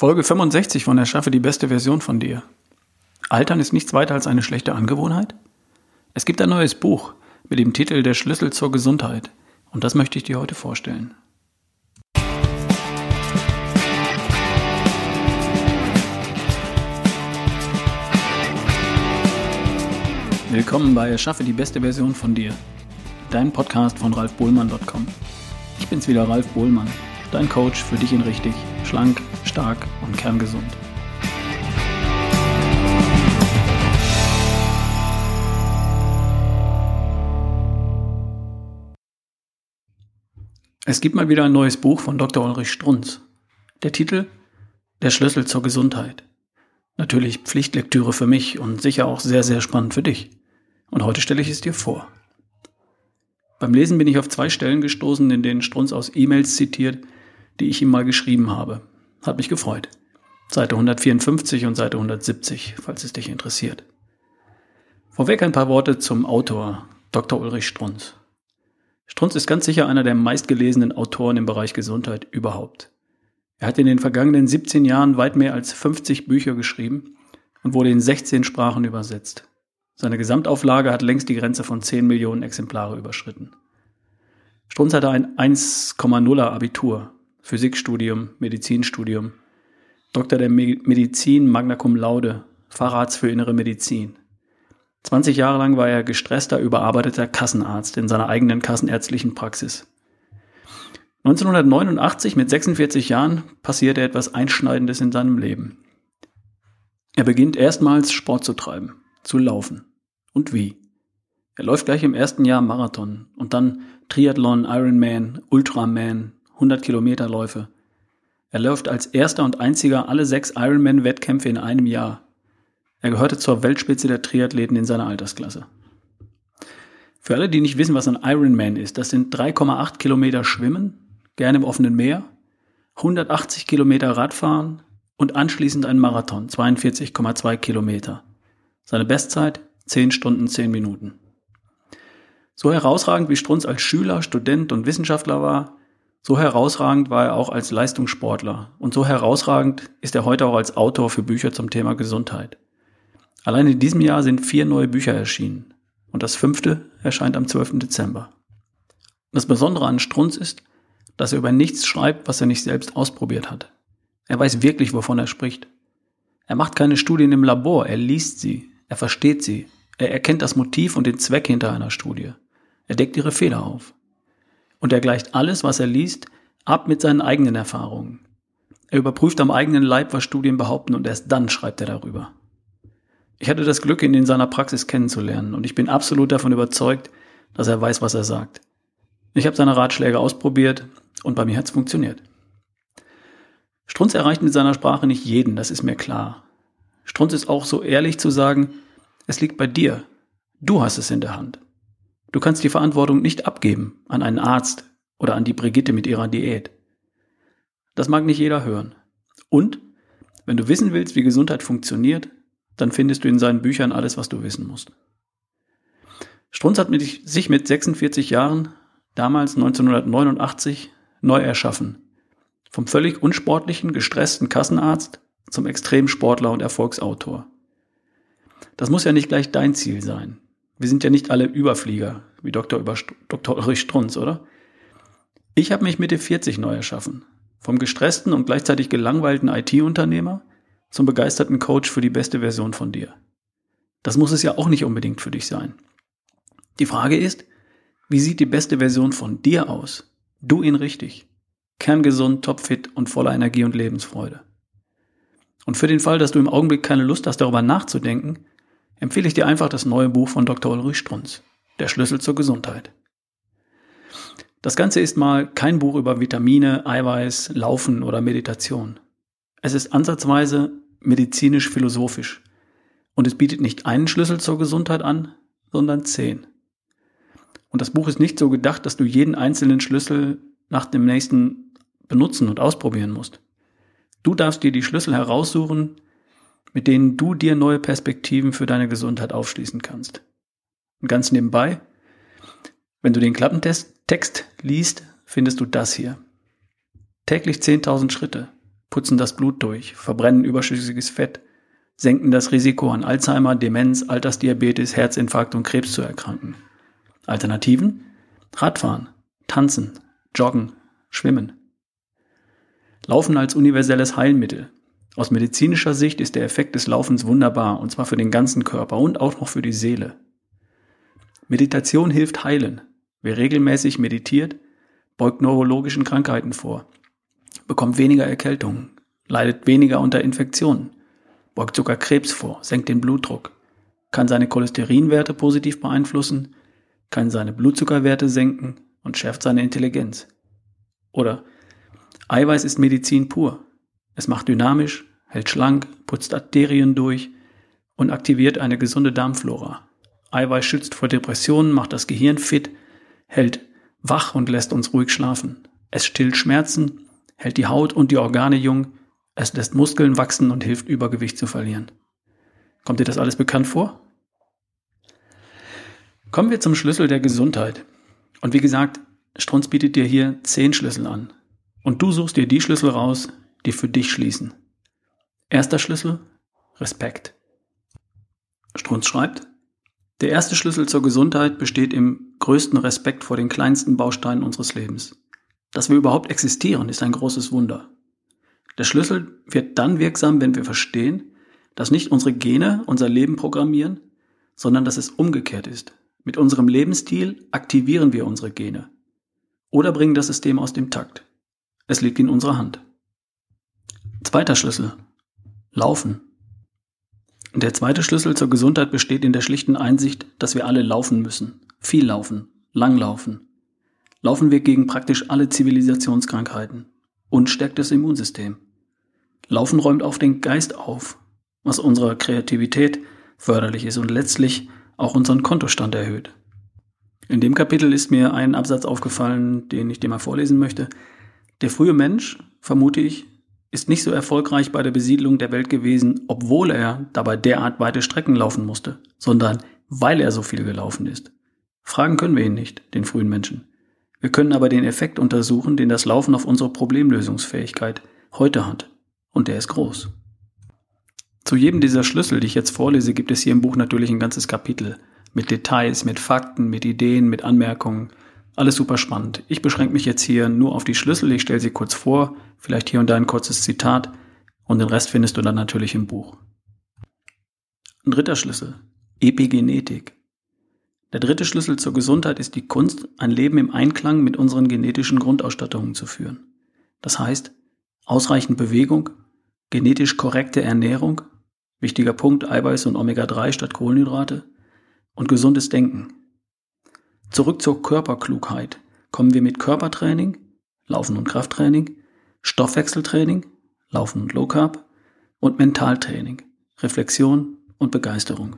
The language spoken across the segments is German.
Folge 65 von Erschaffe die beste Version von dir. Altern ist nichts weiter als eine schlechte Angewohnheit? Es gibt ein neues Buch mit dem Titel Der Schlüssel zur Gesundheit und das möchte ich dir heute vorstellen. Willkommen bei Erschaffe die beste Version von dir, dein Podcast von ralfbohlmann.com. Ich bin's wieder, Ralf Bohlmann dein Coach für dich in richtig, schlank, stark und kerngesund. Es gibt mal wieder ein neues Buch von Dr. Ulrich Strunz. Der Titel Der Schlüssel zur Gesundheit. Natürlich Pflichtlektüre für mich und sicher auch sehr, sehr spannend für dich. Und heute stelle ich es dir vor. Beim Lesen bin ich auf zwei Stellen gestoßen, in denen Strunz aus E-Mails zitiert, die ich ihm mal geschrieben habe. Hat mich gefreut. Seite 154 und Seite 170, falls es dich interessiert. Vorweg ein paar Worte zum Autor, Dr. Ulrich Strunz. Strunz ist ganz sicher einer der meistgelesenen Autoren im Bereich Gesundheit überhaupt. Er hat in den vergangenen 17 Jahren weit mehr als 50 Bücher geschrieben und wurde in 16 Sprachen übersetzt. Seine Gesamtauflage hat längst die Grenze von 10 Millionen Exemplare überschritten. Strunz hatte ein 1,0er Abitur Physikstudium, Medizinstudium, Doktor der Medizin, Magna Cum Laude, Facharzt für Innere Medizin. 20 Jahre lang war er gestresster, überarbeiteter Kassenarzt in seiner eigenen kassenärztlichen Praxis. 1989, mit 46 Jahren, passierte etwas Einschneidendes in seinem Leben. Er beginnt erstmals Sport zu treiben, zu laufen. Und wie? Er läuft gleich im ersten Jahr Marathon und dann Triathlon, Ironman, Ultraman, 100 Kilometerläufe. Er läuft als erster und einziger alle sechs Ironman-Wettkämpfe in einem Jahr. Er gehörte zur Weltspitze der Triathleten in seiner Altersklasse. Für alle, die nicht wissen, was ein Ironman ist, das sind 3,8 Kilometer Schwimmen, gerne im offenen Meer, 180 Kilometer Radfahren und anschließend ein Marathon, 42,2 Kilometer. Seine Bestzeit 10 Stunden 10 Minuten. So herausragend wie Strunz als Schüler, Student und Wissenschaftler war, so herausragend war er auch als Leistungssportler und so herausragend ist er heute auch als Autor für Bücher zum Thema Gesundheit. Allein in diesem Jahr sind vier neue Bücher erschienen und das fünfte erscheint am 12. Dezember. Das Besondere an Strunz ist, dass er über nichts schreibt, was er nicht selbst ausprobiert hat. Er weiß wirklich, wovon er spricht. Er macht keine Studien im Labor, er liest sie, er versteht sie, er erkennt das Motiv und den Zweck hinter einer Studie. Er deckt ihre Fehler auf und er gleicht alles, was er liest, ab mit seinen eigenen Erfahrungen. Er überprüft am eigenen Leib, was Studien behaupten und erst dann schreibt er darüber. Ich hatte das Glück, ihn in seiner Praxis kennenzulernen und ich bin absolut davon überzeugt, dass er weiß, was er sagt. Ich habe seine Ratschläge ausprobiert und bei mir hat's funktioniert. Strunz erreicht mit seiner Sprache nicht jeden, das ist mir klar. Strunz ist auch so ehrlich zu sagen, es liegt bei dir. Du hast es in der Hand. Du kannst die Verantwortung nicht abgeben an einen Arzt oder an die Brigitte mit ihrer Diät. Das mag nicht jeder hören. Und wenn du wissen willst, wie Gesundheit funktioniert, dann findest du in seinen Büchern alles, was du wissen musst. Strunz hat mit, sich mit 46 Jahren, damals 1989, neu erschaffen. Vom völlig unsportlichen, gestressten Kassenarzt zum Extremsportler und Erfolgsautor. Das muss ja nicht gleich dein Ziel sein. Wir sind ja nicht alle Überflieger, wie Dr. Über Dr. Ulrich Strunz, oder? Ich habe mich Mitte 40 neu erschaffen. Vom gestressten und gleichzeitig gelangweilten IT-Unternehmer zum begeisterten Coach für die beste Version von dir. Das muss es ja auch nicht unbedingt für dich sein. Die Frage ist, wie sieht die beste Version von dir aus? Du ihn richtig. Kerngesund, topfit und voller Energie und Lebensfreude. Und für den Fall, dass du im Augenblick keine Lust hast, darüber nachzudenken, empfehle ich dir einfach das neue Buch von Dr. Ulrich Strunz, Der Schlüssel zur Gesundheit. Das Ganze ist mal kein Buch über Vitamine, Eiweiß, Laufen oder Meditation. Es ist ansatzweise medizinisch-philosophisch und es bietet nicht einen Schlüssel zur Gesundheit an, sondern zehn. Und das Buch ist nicht so gedacht, dass du jeden einzelnen Schlüssel nach dem nächsten benutzen und ausprobieren musst. Du darfst dir die Schlüssel heraussuchen, mit denen du dir neue Perspektiven für deine Gesundheit aufschließen kannst. Und ganz nebenbei, wenn du den Klappentest Text liest, findest du das hier. Täglich 10.000 Schritte. putzen das Blut durch, verbrennen überschüssiges Fett, senken das Risiko an Alzheimer, Demenz, Altersdiabetes, Herzinfarkt und Krebs zu erkranken. Alternativen? Radfahren, tanzen, joggen, schwimmen. Laufen als universelles Heilmittel. Aus medizinischer Sicht ist der Effekt des Laufens wunderbar, und zwar für den ganzen Körper und auch noch für die Seele. Meditation hilft heilen. Wer regelmäßig meditiert, beugt neurologischen Krankheiten vor, bekommt weniger Erkältungen, leidet weniger unter Infektionen, beugt sogar Krebs vor, senkt den Blutdruck, kann seine Cholesterinwerte positiv beeinflussen, kann seine Blutzuckerwerte senken und schärft seine Intelligenz. Oder Eiweiß ist Medizin pur. Es macht dynamisch, hält schlank, putzt Arterien durch und aktiviert eine gesunde Darmflora. Eiweiß schützt vor Depressionen, macht das Gehirn fit, hält wach und lässt uns ruhig schlafen. Es stillt Schmerzen, hält die Haut und die Organe jung, es lässt Muskeln wachsen und hilft Übergewicht zu verlieren. Kommt dir das alles bekannt vor? Kommen wir zum Schlüssel der Gesundheit. Und wie gesagt, Strunz bietet dir hier zehn Schlüssel an. Und du suchst dir die Schlüssel raus, die für dich schließen. Erster Schlüssel, Respekt. Strunz schreibt, der erste Schlüssel zur Gesundheit besteht im größten Respekt vor den kleinsten Bausteinen unseres Lebens. Dass wir überhaupt existieren, ist ein großes Wunder. Der Schlüssel wird dann wirksam, wenn wir verstehen, dass nicht unsere Gene unser Leben programmieren, sondern dass es umgekehrt ist. Mit unserem Lebensstil aktivieren wir unsere Gene oder bringen das System aus dem Takt. Es liegt in unserer Hand. Zweiter Schlüssel. Laufen. Der zweite Schlüssel zur Gesundheit besteht in der schlichten Einsicht, dass wir alle laufen müssen. Viel laufen, lang laufen. Laufen wir gegen praktisch alle Zivilisationskrankheiten und stärkt das Immunsystem. Laufen räumt auch den Geist auf, was unserer Kreativität förderlich ist und letztlich auch unseren Kontostand erhöht. In dem Kapitel ist mir ein Absatz aufgefallen, den ich dir mal vorlesen möchte. Der frühe Mensch, vermute ich, ist nicht so erfolgreich bei der Besiedlung der Welt gewesen, obwohl er dabei derart weite Strecken laufen musste, sondern weil er so viel gelaufen ist. Fragen können wir ihn nicht, den frühen Menschen. Wir können aber den Effekt untersuchen, den das Laufen auf unsere Problemlösungsfähigkeit heute hat. Und der ist groß. Zu jedem dieser Schlüssel, die ich jetzt vorlese, gibt es hier im Buch natürlich ein ganzes Kapitel. Mit Details, mit Fakten, mit Ideen, mit Anmerkungen. Alles super spannend. Ich beschränke mich jetzt hier nur auf die Schlüssel. Ich stelle sie kurz vor, vielleicht hier und da ein kurzes Zitat und den Rest findest du dann natürlich im Buch. Ein dritter Schlüssel. Epigenetik. Der dritte Schlüssel zur Gesundheit ist die Kunst, ein Leben im Einklang mit unseren genetischen Grundausstattungen zu führen. Das heißt, ausreichend Bewegung, genetisch korrekte Ernährung, wichtiger Punkt Eiweiß und Omega-3 statt Kohlenhydrate und gesundes Denken. Zurück zur Körperklugheit kommen wir mit Körpertraining, Laufen und Krafttraining, Stoffwechseltraining, Laufen und Low Carb und Mentaltraining, Reflexion und Begeisterung.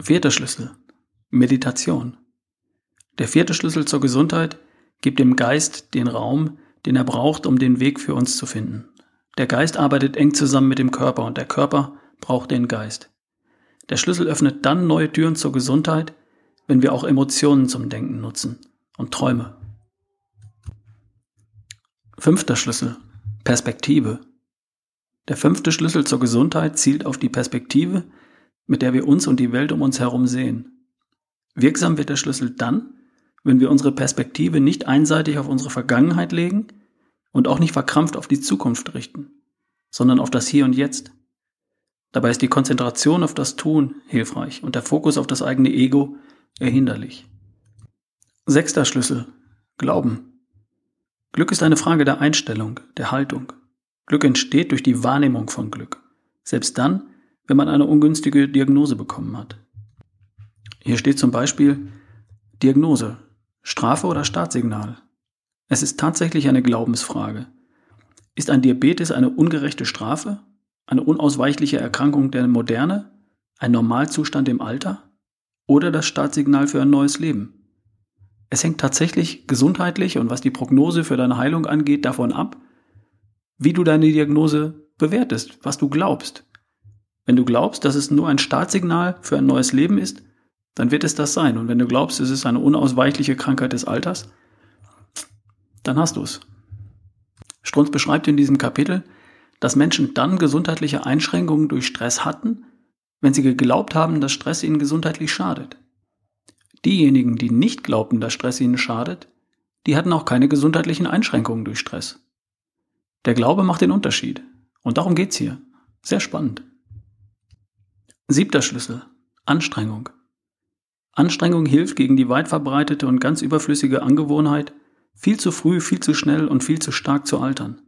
Vierter Schlüssel. Meditation. Der vierte Schlüssel zur Gesundheit gibt dem Geist den Raum, den er braucht, um den Weg für uns zu finden. Der Geist arbeitet eng zusammen mit dem Körper und der Körper braucht den Geist. Der Schlüssel öffnet dann neue Türen zur Gesundheit, wenn wir auch Emotionen zum Denken nutzen und Träume. Fünfter Schlüssel. Perspektive. Der fünfte Schlüssel zur Gesundheit zielt auf die Perspektive, mit der wir uns und die Welt um uns herum sehen. Wirksam wird der Schlüssel dann, wenn wir unsere Perspektive nicht einseitig auf unsere Vergangenheit legen, und auch nicht verkrampft auf die Zukunft richten, sondern auf das Hier und Jetzt. Dabei ist die Konzentration auf das Tun hilfreich und der Fokus auf das eigene Ego erhinderlich. Sechster Schlüssel. Glauben. Glück ist eine Frage der Einstellung, der Haltung. Glück entsteht durch die Wahrnehmung von Glück. Selbst dann, wenn man eine ungünstige Diagnose bekommen hat. Hier steht zum Beispiel Diagnose, Strafe oder Startsignal. Es ist tatsächlich eine Glaubensfrage. Ist ein Diabetes eine ungerechte Strafe? Eine unausweichliche Erkrankung der Moderne? Ein Normalzustand im Alter? Oder das Startsignal für ein neues Leben? Es hängt tatsächlich gesundheitlich und was die Prognose für deine Heilung angeht davon ab, wie du deine Diagnose bewertest, was du glaubst. Wenn du glaubst, dass es nur ein Startsignal für ein neues Leben ist, dann wird es das sein. Und wenn du glaubst, es ist eine unausweichliche Krankheit des Alters, dann hast du es. Strunz beschreibt in diesem Kapitel, dass Menschen dann gesundheitliche Einschränkungen durch Stress hatten, wenn sie geglaubt haben, dass Stress ihnen gesundheitlich schadet. Diejenigen, die nicht glaubten, dass Stress ihnen schadet, die hatten auch keine gesundheitlichen Einschränkungen durch Stress. Der Glaube macht den Unterschied. Und darum geht's hier. Sehr spannend. Siebter Schlüssel. Anstrengung. Anstrengung hilft gegen die weit verbreitete und ganz überflüssige Angewohnheit, viel zu früh, viel zu schnell und viel zu stark zu altern.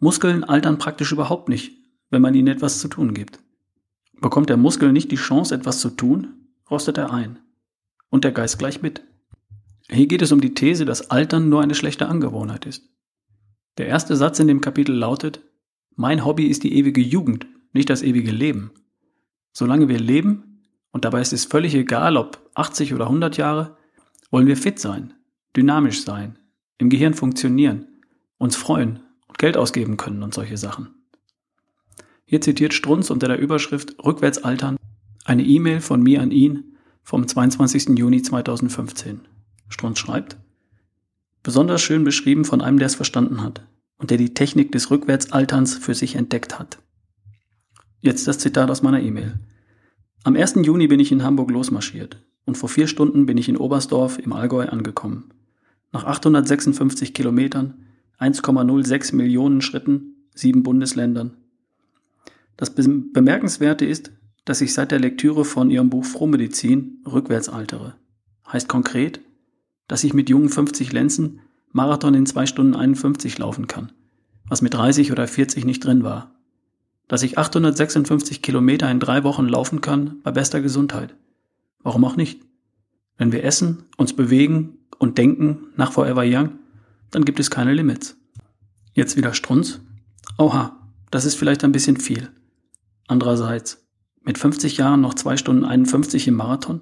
Muskeln altern praktisch überhaupt nicht, wenn man ihnen etwas zu tun gibt. Bekommt der Muskel nicht die Chance, etwas zu tun, rostet er ein. Und der Geist gleich mit. Hier geht es um die These, dass Altern nur eine schlechte Angewohnheit ist. Der erste Satz in dem Kapitel lautet, mein Hobby ist die ewige Jugend, nicht das ewige Leben. Solange wir leben, und dabei ist es völlig egal, ob 80 oder 100 Jahre, wollen wir fit sein, dynamisch sein, im Gehirn funktionieren, uns freuen und Geld ausgeben können und solche Sachen. Hier zitiert Strunz unter der Überschrift Rückwärts altern eine E-Mail von mir an ihn vom 22. Juni 2015. Strunz schreibt, besonders schön beschrieben von einem, der es verstanden hat und der die Technik des Rückwärtsalterns für sich entdeckt hat. Jetzt das Zitat aus meiner E-Mail. Am 1. Juni bin ich in Hamburg losmarschiert und vor vier Stunden bin ich in Oberstdorf im Allgäu angekommen. Nach 856 Kilometern, 1,06 Millionen Schritten, sieben Bundesländern. Das Bemerkenswerte ist, dass ich seit der Lektüre von ihrem Buch Frohmedizin rückwärts altere. Heißt konkret, dass ich mit jungen 50 Lenzen Marathon in 2 Stunden 51 laufen kann, was mit 30 oder 40 nicht drin war dass ich 856 Kilometer in drei Wochen laufen kann bei bester Gesundheit. Warum auch nicht? Wenn wir essen, uns bewegen und denken nach Forever Young, dann gibt es keine Limits. Jetzt wieder Strunz. Oha, das ist vielleicht ein bisschen viel. Andererseits, mit 50 Jahren noch 2 Stunden 51 im Marathon?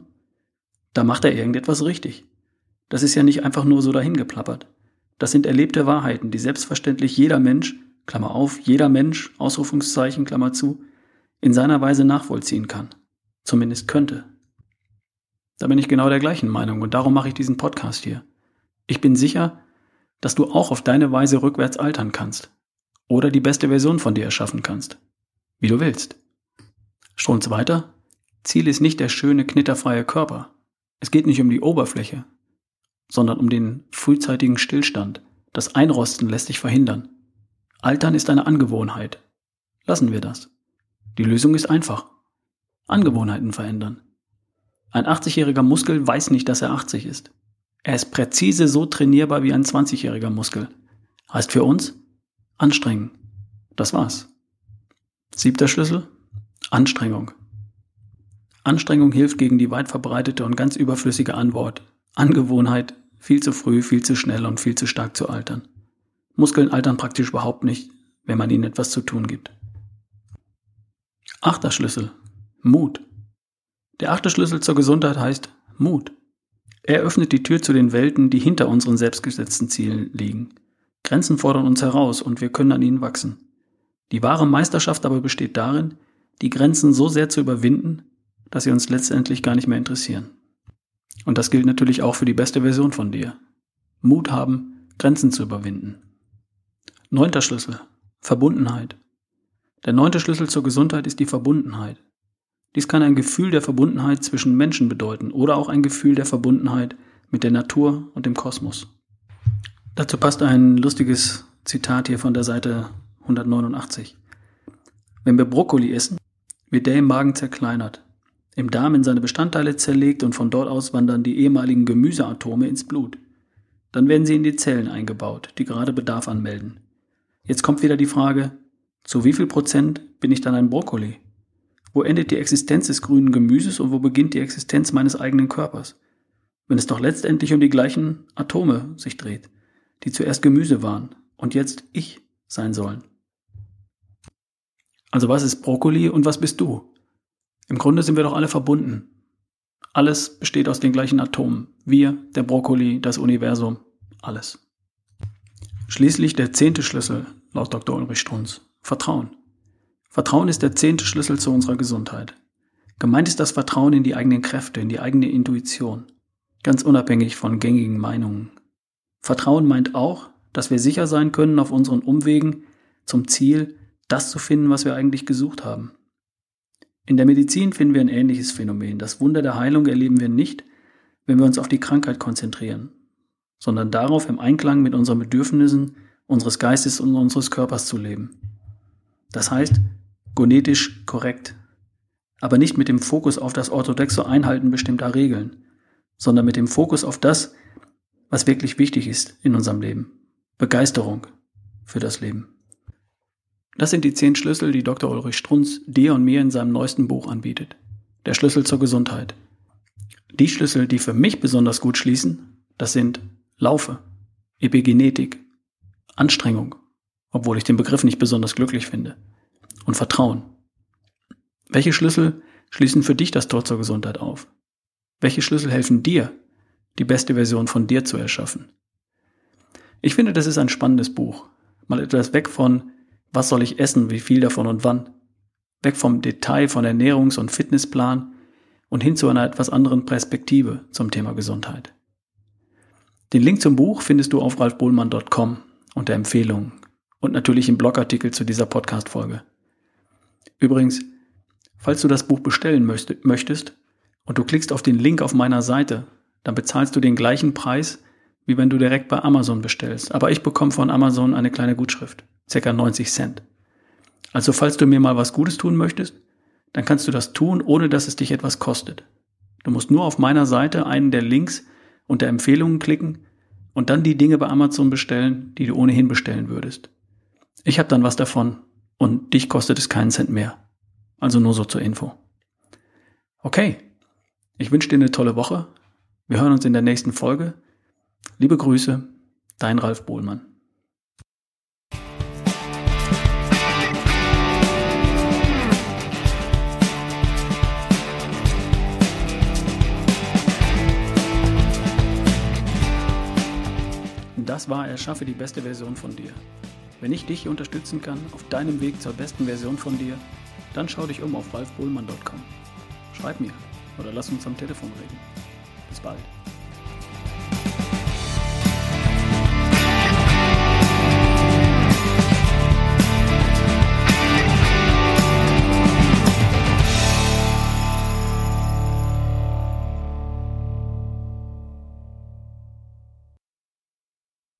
Da macht er irgendetwas richtig. Das ist ja nicht einfach nur so dahingeplappert. Das sind erlebte Wahrheiten, die selbstverständlich jeder Mensch Klammer auf, jeder Mensch, Ausrufungszeichen, Klammer zu, in seiner Weise nachvollziehen kann. Zumindest könnte. Da bin ich genau der gleichen Meinung und darum mache ich diesen Podcast hier. Ich bin sicher, dass du auch auf deine Weise rückwärts altern kannst. Oder die beste Version von dir erschaffen kannst. Wie du willst. Strunz weiter. Ziel ist nicht der schöne, knitterfreie Körper. Es geht nicht um die Oberfläche, sondern um den frühzeitigen Stillstand. Das Einrosten lässt sich verhindern. Altern ist eine Angewohnheit. Lassen wir das. Die Lösung ist einfach. Angewohnheiten verändern. Ein 80-jähriger Muskel weiß nicht, dass er 80 ist. Er ist präzise so trainierbar wie ein 20-jähriger Muskel. Heißt für uns, anstrengen. Das war's. Siebter Schlüssel, Anstrengung. Anstrengung hilft gegen die weit verbreitete und ganz überflüssige Antwort. Angewohnheit, viel zu früh, viel zu schnell und viel zu stark zu altern. Muskeln altern praktisch überhaupt nicht, wenn man ihnen etwas zu tun gibt. Achter Schlüssel. Mut. Der achte Schlüssel zur Gesundheit heißt Mut. Er öffnet die Tür zu den Welten, die hinter unseren selbstgesetzten Zielen liegen. Grenzen fordern uns heraus und wir können an ihnen wachsen. Die wahre Meisterschaft aber besteht darin, die Grenzen so sehr zu überwinden, dass sie uns letztendlich gar nicht mehr interessieren. Und das gilt natürlich auch für die beste Version von dir. Mut haben, Grenzen zu überwinden. Neunter Schlüssel. Verbundenheit. Der neunte Schlüssel zur Gesundheit ist die Verbundenheit. Dies kann ein Gefühl der Verbundenheit zwischen Menschen bedeuten oder auch ein Gefühl der Verbundenheit mit der Natur und dem Kosmos. Dazu passt ein lustiges Zitat hier von der Seite 189. Wenn wir Brokkoli essen, wird der im Magen zerkleinert, im Darm in seine Bestandteile zerlegt und von dort aus wandern die ehemaligen Gemüseatome ins Blut. Dann werden sie in die Zellen eingebaut, die gerade Bedarf anmelden. Jetzt kommt wieder die Frage, zu wie viel Prozent bin ich dann ein Brokkoli? Wo endet die Existenz des grünen Gemüses und wo beginnt die Existenz meines eigenen Körpers? Wenn es doch letztendlich um die gleichen Atome sich dreht, die zuerst Gemüse waren und jetzt ich sein sollen. Also was ist Brokkoli und was bist du? Im Grunde sind wir doch alle verbunden. Alles besteht aus den gleichen Atomen. Wir, der Brokkoli, das Universum, alles. Schließlich der zehnte Schlüssel laut Dr. Ulrich Strunz. Vertrauen. Vertrauen ist der zehnte Schlüssel zu unserer Gesundheit. Gemeint ist das Vertrauen in die eigenen Kräfte, in die eigene Intuition, ganz unabhängig von gängigen Meinungen. Vertrauen meint auch, dass wir sicher sein können auf unseren Umwegen zum Ziel, das zu finden, was wir eigentlich gesucht haben. In der Medizin finden wir ein ähnliches Phänomen. Das Wunder der Heilung erleben wir nicht, wenn wir uns auf die Krankheit konzentrieren, sondern darauf, im Einklang mit unseren Bedürfnissen unseres Geistes und unseres Körpers zu leben. Das heißt, gonetisch korrekt, aber nicht mit dem Fokus auf das orthodoxe Einhalten bestimmter Regeln, sondern mit dem Fokus auf das, was wirklich wichtig ist in unserem Leben. Begeisterung für das Leben. Das sind die zehn Schlüssel, die Dr. Ulrich Strunz dir und mir in seinem neuesten Buch anbietet. Der Schlüssel zur Gesundheit. Die Schlüssel, die für mich besonders gut schließen, das sind Laufe, Epigenetik, Anstrengung, obwohl ich den Begriff nicht besonders glücklich finde, und Vertrauen. Welche Schlüssel schließen für dich das Tor zur Gesundheit auf? Welche Schlüssel helfen dir, die beste Version von dir zu erschaffen? Ich finde, das ist ein spannendes Buch. Mal etwas weg von, was soll ich essen, wie viel davon und wann. Weg vom Detail von Ernährungs- und Fitnessplan und hin zu einer etwas anderen Perspektive zum Thema Gesundheit. Den Link zum Buch findest du auf ralfbohlmann.com unter Empfehlungen und natürlich im Blogartikel zu dieser Podcast-Folge. Übrigens, Falls du das Buch bestellen möchtest und du klickst auf den Link auf meiner Seite, dann bezahlst du den gleichen Preis, wie wenn du direkt bei Amazon bestellst. Aber ich bekomme von Amazon eine kleine Gutschrift, circa 90 Cent. Also falls du mir mal was Gutes tun möchtest, dann kannst du das tun, ohne dass es dich etwas kostet. Du musst nur auf meiner Seite einen der Links unter Empfehlungen klicken und dann die Dinge bei Amazon bestellen, die du ohnehin bestellen würdest. Ich habe dann was davon und dich kostet es keinen Cent mehr. Also nur so zur Info. Okay, ich wünsche dir eine tolle Woche. Wir hören uns in der nächsten Folge. Liebe Grüße, dein Ralf Bohlmann. Das war Erschaffe die beste Version von dir. Wenn ich dich unterstützen kann auf deinem Weg zur besten Version von dir, dann schau dich um auf ralfbohlmann.com. Schreib mir oder lass uns am Telefon reden. Bis bald.